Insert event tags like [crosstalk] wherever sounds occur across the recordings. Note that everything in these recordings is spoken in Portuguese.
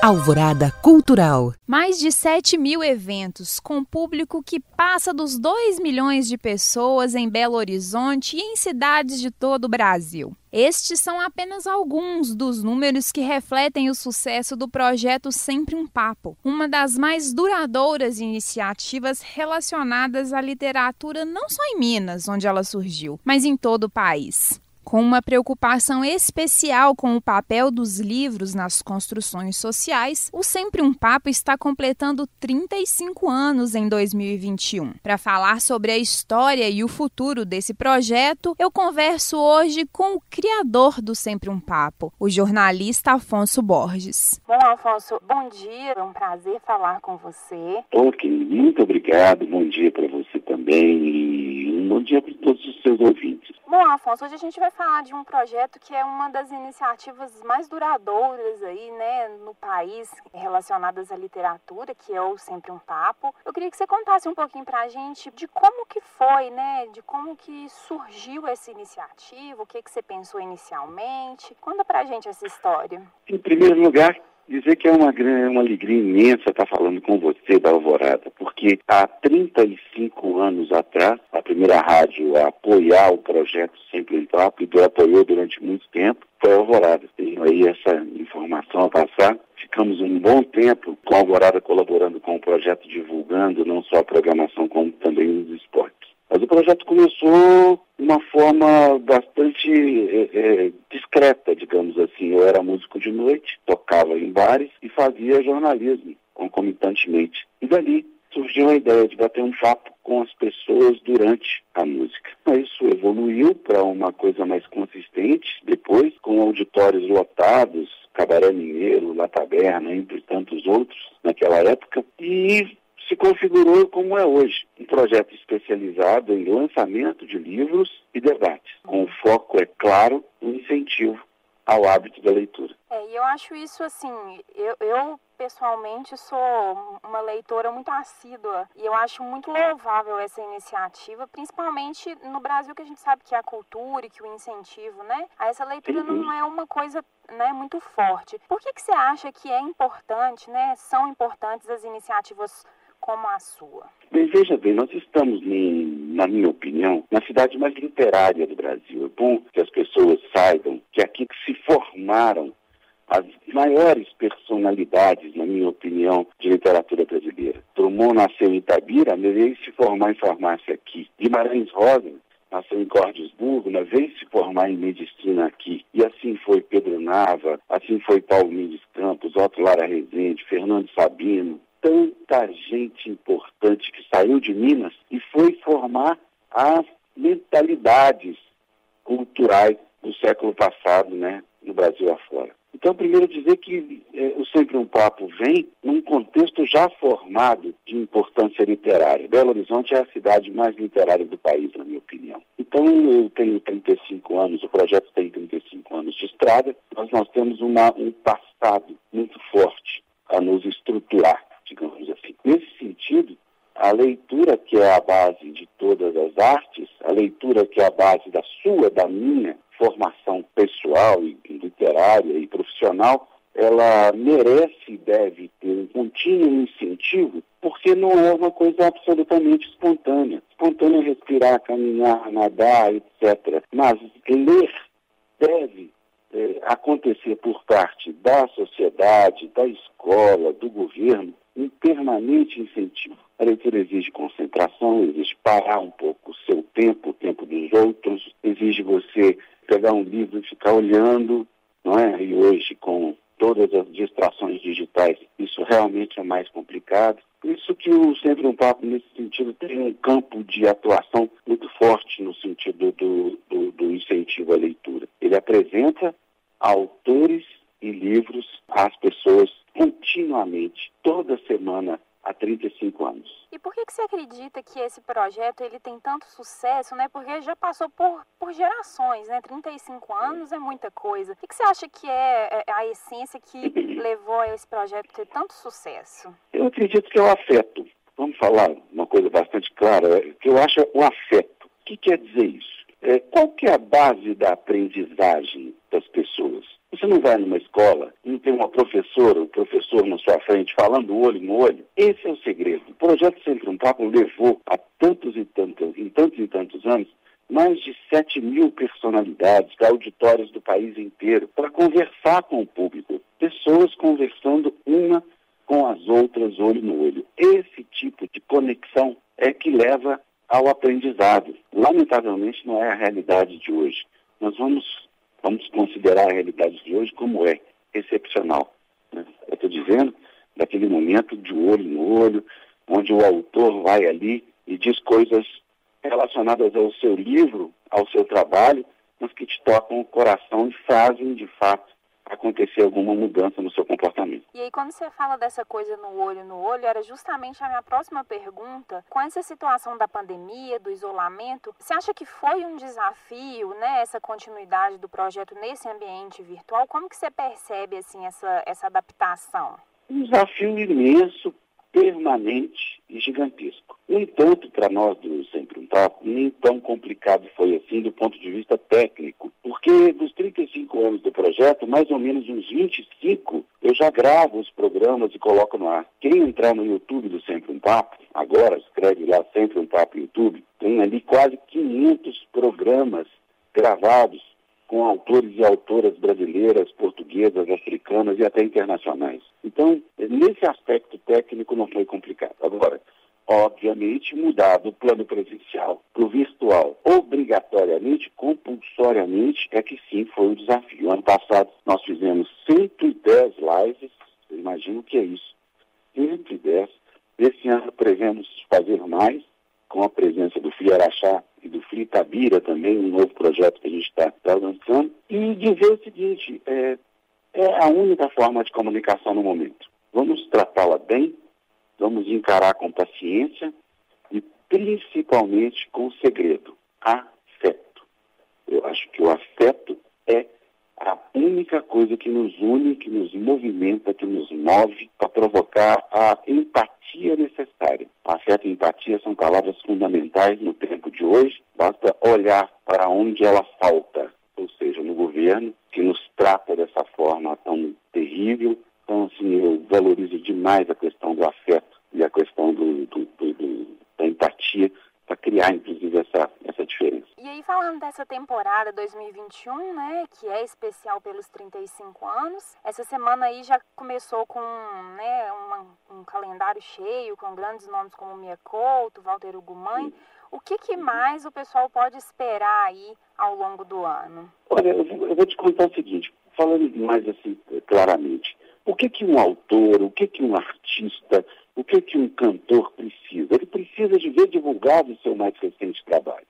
Alvorada Cultural. Mais de 7 mil eventos, com público que passa dos 2 milhões de pessoas em Belo Horizonte e em cidades de todo o Brasil. Estes são apenas alguns dos números que refletem o sucesso do projeto Sempre um Papo, uma das mais duradouras iniciativas relacionadas à literatura não só em Minas, onde ela surgiu, mas em todo o país com uma preocupação especial com o papel dos livros nas construções sociais, o Sempre um Papo está completando 35 anos em 2021. Para falar sobre a história e o futuro desse projeto, eu converso hoje com o criador do Sempre um Papo, o jornalista Afonso Borges. Bom, Afonso, bom dia, é um prazer falar com você. Ok, muito obrigado, bom dia para você também bom dia para todos os seus ouvintes. Bom, Afonso, hoje a gente vai falar de um projeto que é uma das iniciativas mais duradouras aí, né, no país relacionadas à literatura, que é o Sempre um Papo. Eu queria que você contasse um pouquinho para a gente de como que foi, né, de como que surgiu essa iniciativa, o que que você pensou inicialmente. Conta para a gente essa história. Em primeiro lugar, dizer que é uma, uma alegria imensa estar falando com você da Alvorada, porque há 35 anos atrás, a primeira rádio a apoiar o projeto Sempre em Papo, e apoiou durante muito tempo, foi a Alvorada. Tenho aí essa informação a passar. Ficamos um bom tempo com a Alvorada colaborando com o projeto, divulgando não só a programação, como também os esportes. Mas o projeto começou uma forma bastante é, é, discreta, digamos assim. Eu era músico de noite, tocava em bares e fazia jornalismo concomitantemente. E dali surgiu a ideia de bater um papo com as pessoas durante a música. Isso evoluiu para uma coisa mais consistente depois, com auditórios lotados, Cabaré Mineiro, La Taberna, entre tantos outros naquela época, e se configurou como é hoje, um projeto especializado em lançamento de livros e debates, com foco, é claro, no incentivo ao hábito da leitura. É, e eu acho isso assim, eu, eu, pessoalmente sou uma leitora muito assídua e eu acho muito louvável essa iniciativa, principalmente no Brasil que a gente sabe que é a cultura e que o incentivo, né? Essa leitura uhum. não é uma coisa né, muito forte. Por que, que você acha que é importante, né? São importantes as iniciativas como a sua? Bem, veja bem, nós estamos, na minha opinião, na cidade mais literária do Brasil. É bom que as pessoas saibam que aqui se formaram as maiores personalidades, na minha opinião, de literatura brasileira. Drummond nasceu em Itabira, mas veio se formar em farmácia aqui. Guimarães Rosa nasceu em Cordesburgo, mas veio se formar em medicina aqui. E assim foi Pedro Nava, assim foi Paulo Mendes Campos, Otto Lara Rezende, Fernando Sabino, tanta gente importante que saiu de Minas e foi formar as mentalidades culturais do século passado, né, no Brasil afora. Então, primeiro dizer que é, o Sempre um Papo vem num contexto já formado de importância literária. Belo Horizonte é a cidade mais literária do país, na minha opinião. Então, eu tenho 35 anos, o projeto tem 35 anos de estrada, mas nós temos uma, um passado muito forte a nos estruturar digamos assim. Nesse sentido, a leitura que é a base de todas as artes, a leitura que é a base da sua, da minha formação pessoal e literária e profissional, ela merece e deve ter um contínuo incentivo, porque não é uma coisa absolutamente espontânea. Espontânea é respirar, caminhar, nadar, etc. Mas ler deve é, acontecer por parte da sociedade, da escola, do governo, um permanente incentivo. A leitura exige concentração, exige parar um pouco o seu tempo, o tempo dos outros, exige você pegar um livro e ficar olhando, não é? E hoje, com todas as distrações digitais, isso realmente é mais complicado. Por isso que o Sempre um Papo, nesse sentido, tem um campo de atuação muito forte no sentido do, do, do incentivo à leitura. Ele apresenta autores e livros às pessoas continuamente, toda semana, há 35 anos. E por que, que você acredita que esse projeto ele tem tanto sucesso, né? Porque já passou por, por gerações, né? 35 anos é muita coisa. O que, que você acha que é, é a essência que [coughs] levou a esse projeto ter tanto sucesso? Eu acredito que é o afeto. Vamos falar uma coisa bastante clara, que eu acho o afeto. O que quer dizer isso? É, qual que é a base da aprendizagem das pessoas? O Você não vai numa escola e não tem uma professora, um professor na sua frente falando olho no olho. Esse é o segredo. O projeto um Papo levou há tantos e tantos, em tantos e tantos anos mais de 7 mil personalidades de auditórios do país inteiro para conversar com o público. Pessoas conversando uma com as outras olho no olho. Esse tipo de conexão é que leva ao aprendizado. Lamentavelmente não é a realidade de hoje. Nós vamos, vamos considerar a realidade de hoje como é, excepcional. Né? Eu estou dizendo daquele momento de olho no olho, onde o autor vai ali e diz coisas relacionadas ao seu livro, ao seu trabalho, mas que te tocam o coração e fazem, de fato, acontecer alguma mudança no seu comportamento. E aí, quando você fala dessa coisa no olho no olho, era justamente a minha próxima pergunta. Com essa situação da pandemia, do isolamento, você acha que foi um desafio, né, essa continuidade do projeto nesse ambiente virtual? Como que você percebe, assim, essa, essa adaptação? Um desafio imenso, permanente e gigantesco. No entanto, para nós do Sempre um Papo, nem tão complicado foi assim do ponto de vista técnico, porque dos 35 anos do projeto, mais ou menos uns 25, eu já gravo os programas e coloco no ar. Quem entrar no YouTube do Sempre um Papo, agora escreve lá Sempre um Papo YouTube, tem ali quase 500 programas gravados com autores e autoras brasileiras, portuguesas, africanas e até internacionais. Então, nesse aspecto técnico não foi complicado. Agora, obviamente, mudar do plano presencial para o virtual, obrigatoriamente, compulsoriamente, é que sim foi um desafio. Ano passado nós fizemos 110 lives, você imagina o que é isso? 110. Esse ano prevemos fazer mais, com a presença do Fiarachá e do Fritabira também, um novo projeto que a gente está tá lançando, e dizer o seguinte, é, é a única forma de comunicação no momento. Vamos tratá-la bem, vamos encarar com paciência e principalmente com segredo, afeto. Eu acho que o afeto é a única coisa que nos une, que nos movimenta, que nos move para provocar a empatia necessária. Afeto e empatia são palavras fundamentais no tempo de hoje. Basta olhar para onde ela falta, ou seja, no governo, que nos trata dessa forma tão terrível. Então, assim, eu valorizo demais a questão do afeto e a questão do, do, do, da empatia para criar, inclusive, essa, essa diferença. E aí, falando dessa temporada 2021, né, que é especial pelos 35 anos, essa semana aí já começou com né, uma, um calendário cheio, com grandes nomes como Mia Couto, Walter Ugumãe. O que, que, mais o pessoal pode esperar aí ao longo do ano? Olha, eu vou, te contar o seguinte, falando mais assim claramente. O que, que um autor, o que, que um artista, o que, que um cantor precisa? Ele precisa de ver divulgado o seu mais recente trabalho.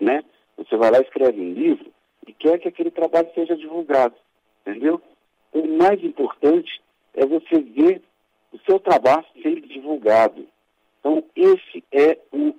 Né? Você vai lá, escreve um livro e quer que aquele trabalho seja divulgado. Entendeu? O mais importante é você ver o seu trabalho sendo divulgado. Então, esse é o,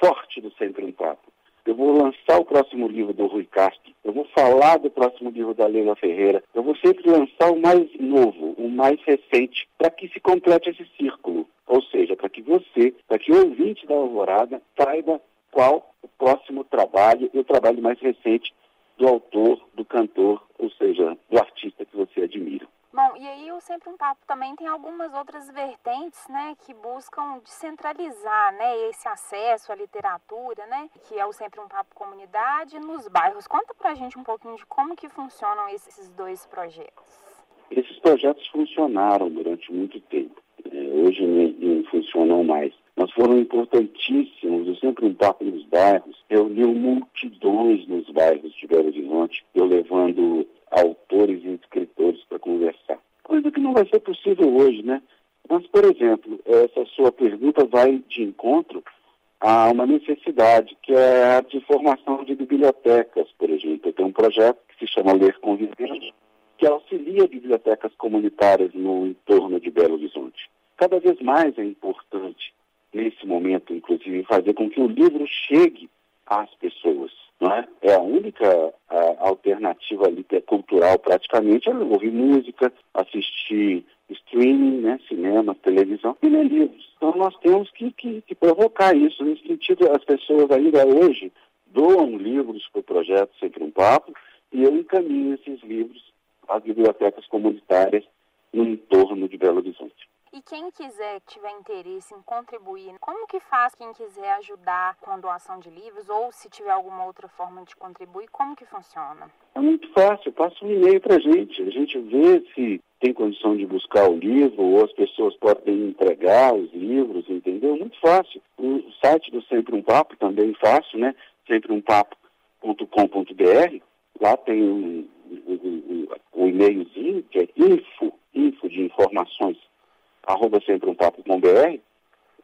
forte do um Papo. Eu vou lançar o próximo livro do Rui Castro, eu vou falar do próximo livro da Leila Ferreira, eu vou sempre lançar o mais novo, o mais recente, para que se complete esse círculo. Ou seja, para que você, para que o ouvinte da Alvorada saiba qual o próximo trabalho e o trabalho mais recente do autor, do cantor, ou seja, do artista que você admira. Bom, e aí o Sempre um Papo também tem algumas outras vertentes, né, que buscam descentralizar, né, esse acesso à literatura, né, que é o Sempre um Papo Comunidade nos bairros. Conta pra gente um pouquinho de como que funcionam esses dois projetos. Esses projetos funcionaram durante muito tempo. É, hoje não, funcionam mais, foram importantíssimos. Eu sempre papo nos bairros, reuniu multidões nos bairros de Belo Horizonte, eu levando autores e escritores para conversar. Coisa que não vai ser possível hoje, né? Mas, por exemplo, essa sua pergunta vai de encontro a uma necessidade, que é a de formação de bibliotecas, por exemplo. Eu tenho um projeto que se chama Ler Convivendo, que auxilia bibliotecas comunitárias no entorno de Belo Horizonte. Cada vez mais é importante, nesse momento, inclusive, fazer com que o livro chegue às pessoas. Não é? é a única a, alternativa cultural, praticamente, é ouvir música, assistir streaming, né, cinema, televisão e ler livros. Então nós temos que, que, que provocar isso. Nesse sentido, as pessoas ainda hoje doam livros para o projeto Sempre um Papo e eu encaminho esses livros as bibliotecas comunitárias no entorno de Belo Horizonte. E quem quiser, tiver interesse em contribuir, como que faz quem quiser ajudar com a doação de livros ou se tiver alguma outra forma de contribuir, como que funciona? É muito fácil, passa um e-mail para a gente, a gente vê se tem condição de buscar o livro ou as pessoas podem entregar os livros, entendeu? Muito fácil. O site do Sempre Um Papo também fácil, né? sempreumpapo.com.br, lá tem um, um e-mailzinho que é info, info de informações arroba sempre um papo com BR,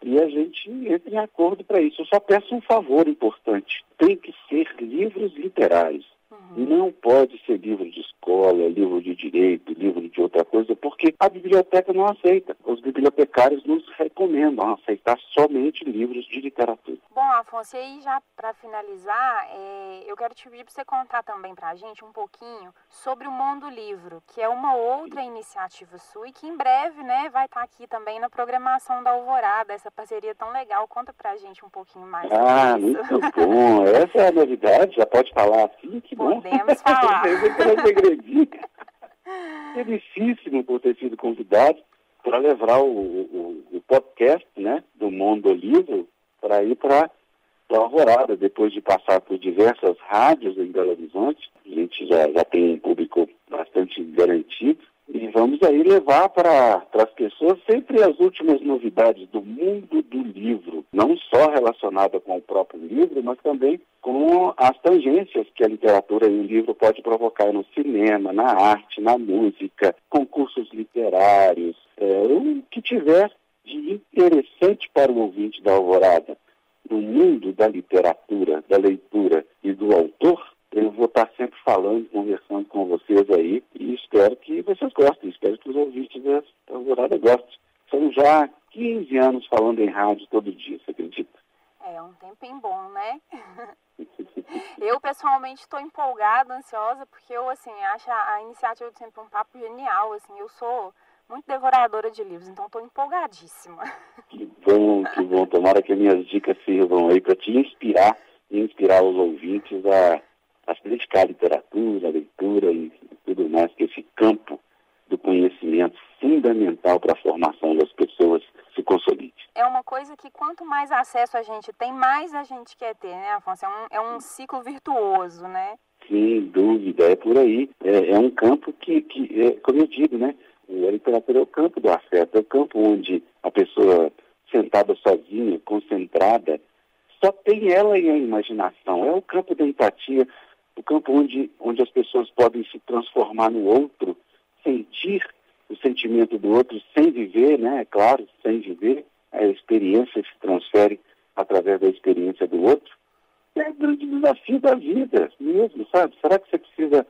e a gente entra em acordo para isso. Eu só peço um favor importante. Tem que ser livros literários. Uhum. Não pode ser livro de escola, livro de direito, livro de outra coisa, porque a biblioteca não aceita. Os bibliotecários nos recomendam aceitar somente livros de literatura. Bom, Afonso, e aí já para finalizar, é, eu quero te pedir para você contar também para a gente um pouquinho sobre o Mundo Livro, que é uma outra iniciativa sua e que em breve né, vai estar tá aqui também na programação da Alvorada, essa parceria tão legal. Conta para a gente um pouquinho mais ah, muito bom. [laughs] Essa é a novidade, já pode falar assim, que bom. Podemos falar. [laughs] Felicíssimo por ter sido convidado para levar o, o, o, podcast né, do Mundo Livro para ir para a Alvorada, depois de passar por diversas rádios em Belo Horizonte. A gente já, já tem um público bastante garantido. E vamos aí levar para as pessoas sempre as últimas novidades do mundo do livro, não só relacionada com o próprio livro, mas também com as tangências que a literatura e o livro pode provocar no cinema, na arte, na música, concursos literários, é, o que tiver de interessante para o ouvinte da Alvorada. No mundo da literatura, da leitura e do autor, eu vou estar sempre falando, conversando com vocês aí e espero que vocês gostem, espero que os ouvintes da Alvorada gostem. São já 15 anos falando em rádio todo dia, você acredita? É um tempinho bom, né? [laughs] eu pessoalmente estou empolgada, ansiosa, porque eu assim acho a, iniciativa do Sempre um Papo genial, assim, eu sou muito devoradora de livros, então estou empolgadíssima. [laughs] Que bom, que bom. Tomara que minhas dicas sirvam aí para te inspirar e inspirar os ouvintes a a se dedicar à literatura, à leitura e tudo mais, que esse campo do conhecimento fundamental para a formação das pessoas se consolide. É uma coisa que quanto mais acesso a gente tem, mais a gente quer ter, né, Afonso? É um, é um ciclo virtuoso, né? Sem dúvida, é por aí. É, é um campo que, que é, como eu digo, né? A literatura é o campo do afeto, é o campo onde a pessoa sentada sozinha, concentrada, só tem ela e a imaginação. É o campo da empatia, o campo onde, onde as pessoas podem se transformar no outro, sentir o sentimento do outro sem viver, né? É claro, sem viver, a experiência se transfere através da experiência do outro. É o grande desafio da vida mesmo, sabe? Será que você precisa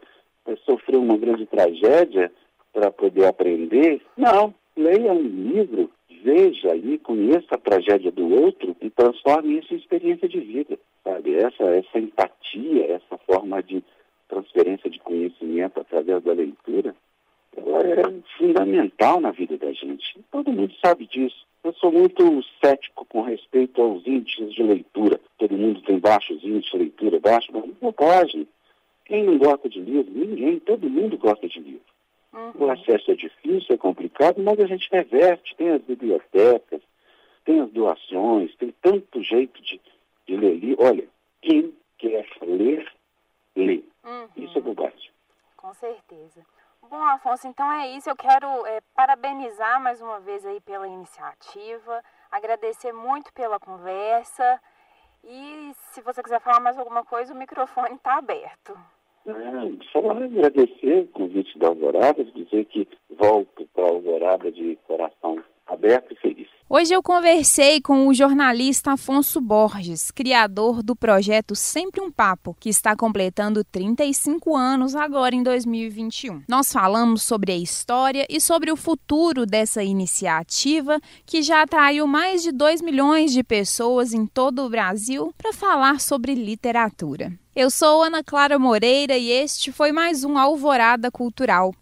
é, sofrer uma grande tragédia para poder aprender? Não. Leia um livro, veja ali, conheça a tragédia do outro e transforme isso em experiência de vida, sabe? Essa, essa empatia, essa forma de transferência de conhecimento através da leitura, ela é fundamental na vida da gente. Todo mundo sabe disso. Sou muito cético com respeito aos índices de leitura. Todo mundo tem baixos índices de leitura, baixo, mas não pode. Quem não gosta de livro? Ninguém. Todo mundo gosta de livro. Uhum. O acesso é difícil, é complicado, mas a gente reverte, tem as bibliotecas, tem as doações, tem tanto jeito de, de ler livro. Olha, quem quer ler, lê. Uhum. Isso é bobagem. Com certeza. Bom, Afonso, então é isso. Eu quero é, parabenizar mais uma vez aí pela iniciativa, agradecer muito pela conversa. E se você quiser falar mais alguma coisa, o microfone está aberto. É, só agradecer o convite da Alvorada, dizer que volto para a Alvorada de coração aberto e. Hoje eu conversei com o jornalista Afonso Borges, criador do projeto Sempre um Papo, que está completando 35 anos agora em 2021. Nós falamos sobre a história e sobre o futuro dessa iniciativa que já atraiu mais de 2 milhões de pessoas em todo o Brasil para falar sobre literatura. Eu sou Ana Clara Moreira e este foi mais um Alvorada Cultural.